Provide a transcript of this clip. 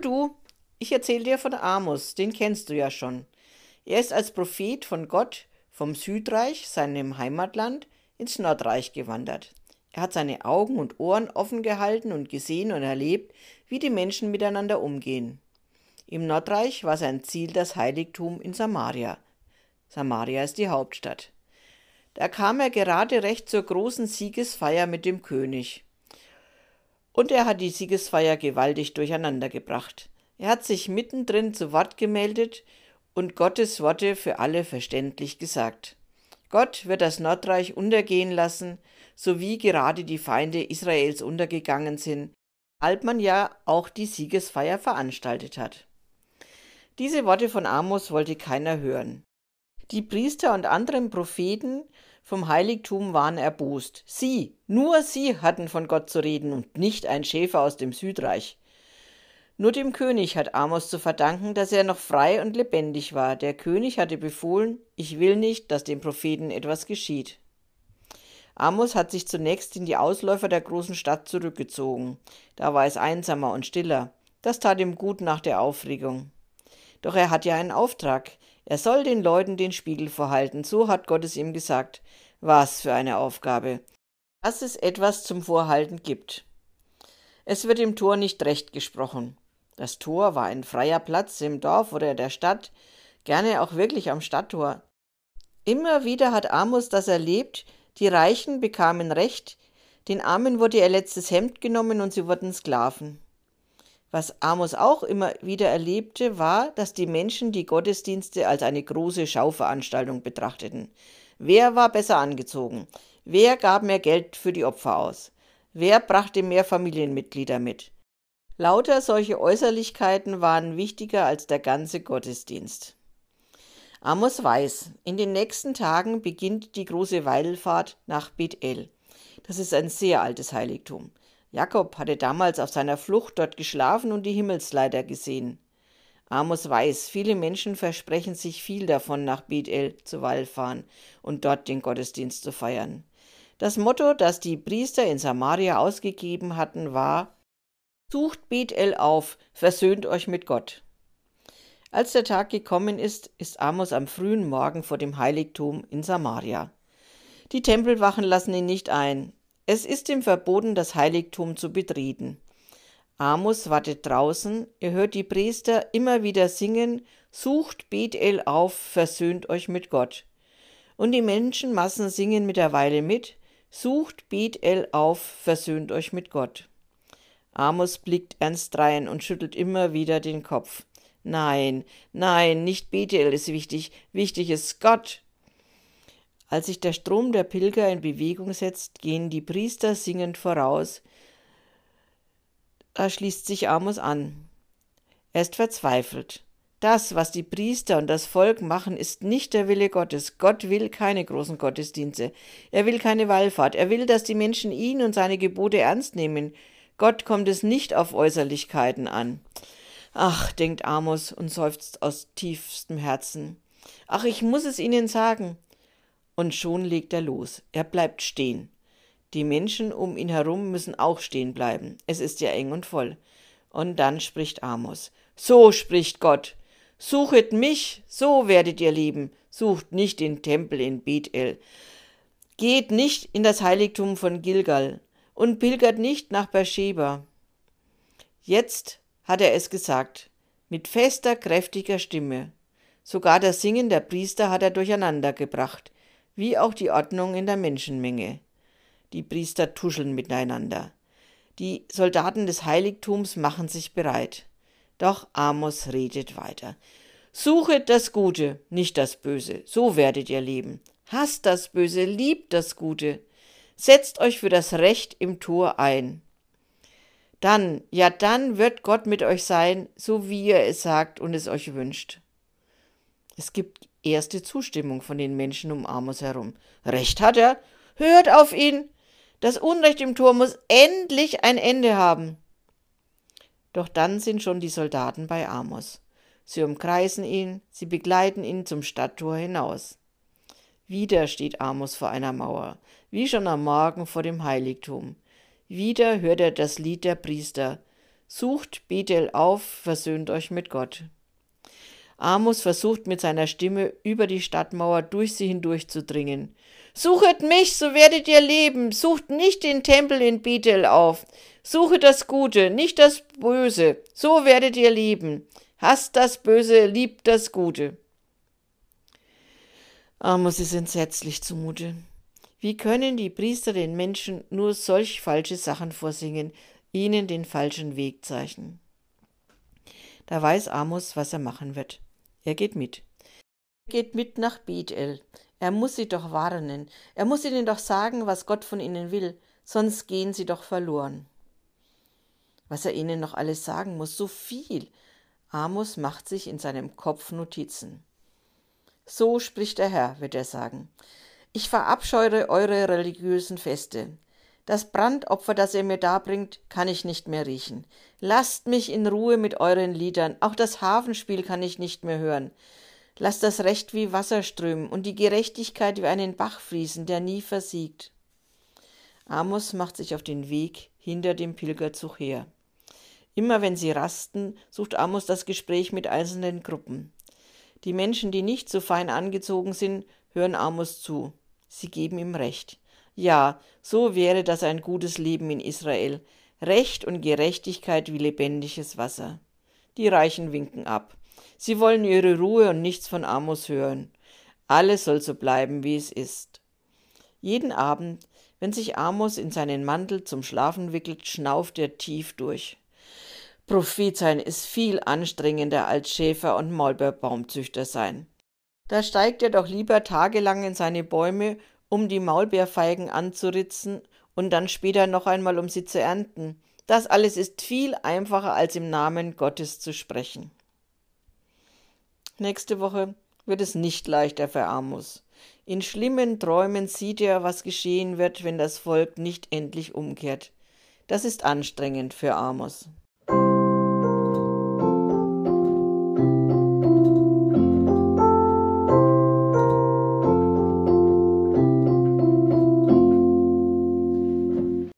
du, ich erzähle dir von Amos, den kennst du ja schon. Er ist als Prophet von Gott vom Südreich, seinem Heimatland, ins Nordreich gewandert. Er hat seine Augen und Ohren offen gehalten und gesehen und erlebt, wie die Menschen miteinander umgehen. Im Nordreich war sein Ziel das Heiligtum in Samaria. Samaria ist die Hauptstadt. Da kam er gerade recht zur großen Siegesfeier mit dem König. Und er hat die Siegesfeier gewaltig durcheinandergebracht. Er hat sich mittendrin zu Wort gemeldet und Gottes Worte für alle verständlich gesagt. Gott wird das Nordreich untergehen lassen, so wie gerade die Feinde Israels untergegangen sind, als man ja auch die Siegesfeier veranstaltet hat. Diese Worte von Amos wollte keiner hören. Die Priester und anderen Propheten vom Heiligtum waren erbost. Sie, nur sie hatten von Gott zu reden und nicht ein Schäfer aus dem Südreich. Nur dem König hat Amos zu verdanken, dass er noch frei und lebendig war. Der König hatte befohlen, ich will nicht, dass dem Propheten etwas geschieht. Amos hat sich zunächst in die Ausläufer der großen Stadt zurückgezogen. Da war es einsamer und stiller. Das tat ihm gut nach der Aufregung. Doch er hat ja einen Auftrag. Er soll den Leuten den Spiegel vorhalten. So hat Gott es ihm gesagt. Was für eine Aufgabe. Dass es etwas zum Vorhalten gibt. Es wird im Tor nicht recht gesprochen. Das Tor war ein freier Platz im Dorf oder der Stadt, gerne auch wirklich am Stadttor. Immer wieder hat Amos das erlebt, die Reichen bekamen Recht, den Armen wurde ihr letztes Hemd genommen und sie wurden Sklaven. Was Amos auch immer wieder erlebte, war, dass die Menschen die Gottesdienste als eine große Schauveranstaltung betrachteten. Wer war besser angezogen? Wer gab mehr Geld für die Opfer aus? Wer brachte mehr Familienmitglieder mit? Lauter solche Äußerlichkeiten waren wichtiger als der ganze Gottesdienst. Amos weiß, in den nächsten Tagen beginnt die große Wallfahrt nach Bethel. Das ist ein sehr altes Heiligtum. Jakob hatte damals auf seiner Flucht dort geschlafen und die Himmelsleiter gesehen. Amos weiß, viele Menschen versprechen sich viel davon, nach Bethel zu Wallfahren und dort den Gottesdienst zu feiern. Das Motto, das die Priester in Samaria ausgegeben hatten, war Sucht Bethel auf, versöhnt euch mit Gott. Als der Tag gekommen ist, ist Amos am frühen Morgen vor dem Heiligtum in Samaria. Die Tempelwachen lassen ihn nicht ein. Es ist ihm verboten, das Heiligtum zu betreten. Amos wartet draußen, er hört die Priester immer wieder singen, sucht Bethel auf, versöhnt euch mit Gott. Und die Menschenmassen singen mittlerweile mit, sucht Bethel auf, versöhnt euch mit Gott. Amos blickt ernst rein und schüttelt immer wieder den Kopf. Nein, nein, nicht Bethel ist wichtig, wichtig ist Gott. Als sich der Strom der Pilger in Bewegung setzt, gehen die Priester singend voraus. Da schließt sich Amos an. Er ist verzweifelt. Das, was die Priester und das Volk machen, ist nicht der Wille Gottes. Gott will keine großen Gottesdienste. Er will keine Wallfahrt. Er will, dass die Menschen ihn und seine Gebote ernst nehmen. Gott kommt es nicht auf Äußerlichkeiten an. Ach, denkt Amos und seufzt aus tiefstem Herzen. Ach, ich muss es Ihnen sagen und schon legt er los. Er bleibt stehen. Die Menschen um ihn herum müssen auch stehen bleiben. Es ist ja eng und voll. Und dann spricht Amos. So spricht Gott. Suchet mich, so werdet ihr leben. Sucht nicht den Tempel in Bethel. Geht nicht in das Heiligtum von Gilgal und pilgert nicht nach Beersheba. Jetzt hat er es gesagt, mit fester, kräftiger Stimme. Sogar das Singen der Priester hat er durcheinander gebracht wie auch die Ordnung in der Menschenmenge. Die Priester tuscheln miteinander. Die Soldaten des Heiligtums machen sich bereit. Doch Amos redet weiter. Suchet das Gute, nicht das Böse, so werdet ihr leben. Hasst das Böse, liebt das Gute. Setzt euch für das Recht im Tor ein. Dann, ja dann wird Gott mit euch sein, so wie ihr es sagt und es euch wünscht. Es gibt erste Zustimmung von den Menschen um Amos herum. Recht hat er. Hört auf ihn. Das Unrecht im Tor muss endlich ein Ende haben. Doch dann sind schon die Soldaten bei Amos. Sie umkreisen ihn, sie begleiten ihn zum Stadttor hinaus. Wieder steht Amos vor einer Mauer, wie schon am Morgen vor dem Heiligtum. Wieder hört er das Lied der Priester. Sucht Bethel auf, versöhnt euch mit Gott. Amos versucht mit seiner Stimme über die Stadtmauer durch sie hindurchzudringen. Suchet mich, so werdet ihr leben. Sucht nicht den Tempel in Bethel auf. Suche das Gute, nicht das Böse. So werdet ihr leben. Hasst das Böse, liebt das Gute. Amos ist entsetzlich zumute. Wie können die Priester den Menschen nur solch falsche Sachen vorsingen, ihnen den falschen Weg zeichnen? Da weiß Amos, was er machen wird. Er geht mit. Er geht mit nach Bethel. Er muss sie doch warnen. Er muss ihnen doch sagen, was Gott von ihnen will, sonst gehen sie doch verloren. Was er ihnen noch alles sagen muss, so viel. Amos macht sich in seinem Kopf Notizen. So spricht der Herr, wird er sagen. Ich verabscheure eure religiösen Feste. Das Brandopfer, das ihr mir darbringt, kann ich nicht mehr riechen. Lasst mich in Ruhe mit euren Liedern, auch das Hafenspiel kann ich nicht mehr hören. Lasst das Recht wie Wasser strömen und die Gerechtigkeit wie einen Bach fließen, der nie versiegt. Amos macht sich auf den Weg hinter dem Pilgerzug her. Immer wenn sie rasten, sucht Amos das Gespräch mit einzelnen Gruppen. Die Menschen, die nicht so fein angezogen sind, hören Amos zu. Sie geben ihm Recht. Ja, so wäre das ein gutes Leben in Israel. Recht und Gerechtigkeit wie lebendiges Wasser. Die Reichen winken ab. Sie wollen ihre Ruhe und nichts von Amos hören. Alles soll so bleiben, wie es ist. Jeden Abend, wenn sich Amos in seinen Mantel zum Schlafen wickelt, schnauft er tief durch. Prophet sein ist viel anstrengender als Schäfer und Maulbeerbaumzüchter sein. Da steigt er doch lieber tagelang in seine Bäume um die Maulbeerfeigen anzuritzen und dann später noch einmal um sie zu ernten. Das alles ist viel einfacher, als im Namen Gottes zu sprechen. Nächste Woche wird es nicht leichter für Amos. In schlimmen Träumen sieht er, was geschehen wird, wenn das Volk nicht endlich umkehrt. Das ist anstrengend für Amos.